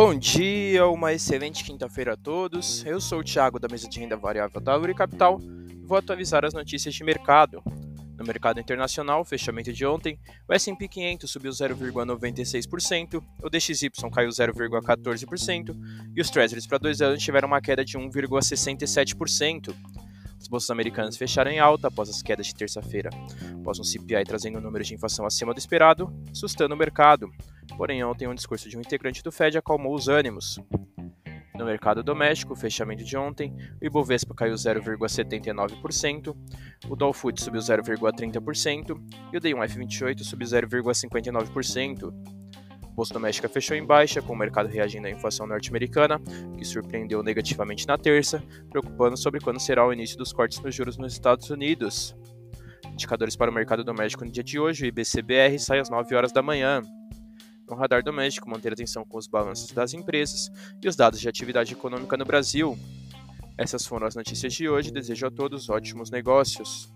Bom dia, uma excelente quinta-feira a todos. Eu sou o Thiago da mesa de renda variável da Uri Capital e vou atualizar as notícias de mercado. No mercado internacional, fechamento de ontem, o S&P 500 subiu 0,96%, o DXY caiu 0,14% e os Treasuries para dois anos tiveram uma queda de 1,67%. As bolsas americanas fecharam em alta após as quedas de terça-feira, após um CPI trazendo números de inflação acima do esperado, assustando o mercado. Porém, ontem um discurso de um integrante do Fed acalmou os ânimos. No mercado doméstico, fechamento de ontem, o Ibovespa caiu 0,79%, o Dow Food subiu 0,30% e o D1F28 subiu 0,59%. Bolsa doméstica fechou em baixa, com o mercado reagindo à inflação norte-americana, que surpreendeu negativamente na terça, preocupando sobre quando será o início dos cortes nos juros nos Estados Unidos. Indicadores para o mercado doméstico no dia de hoje, o IBCBR sai às 9 horas da manhã. No radar doméstico, manter atenção com os balanços das empresas e os dados de atividade econômica no Brasil. Essas foram as notícias de hoje. Desejo a todos ótimos negócios.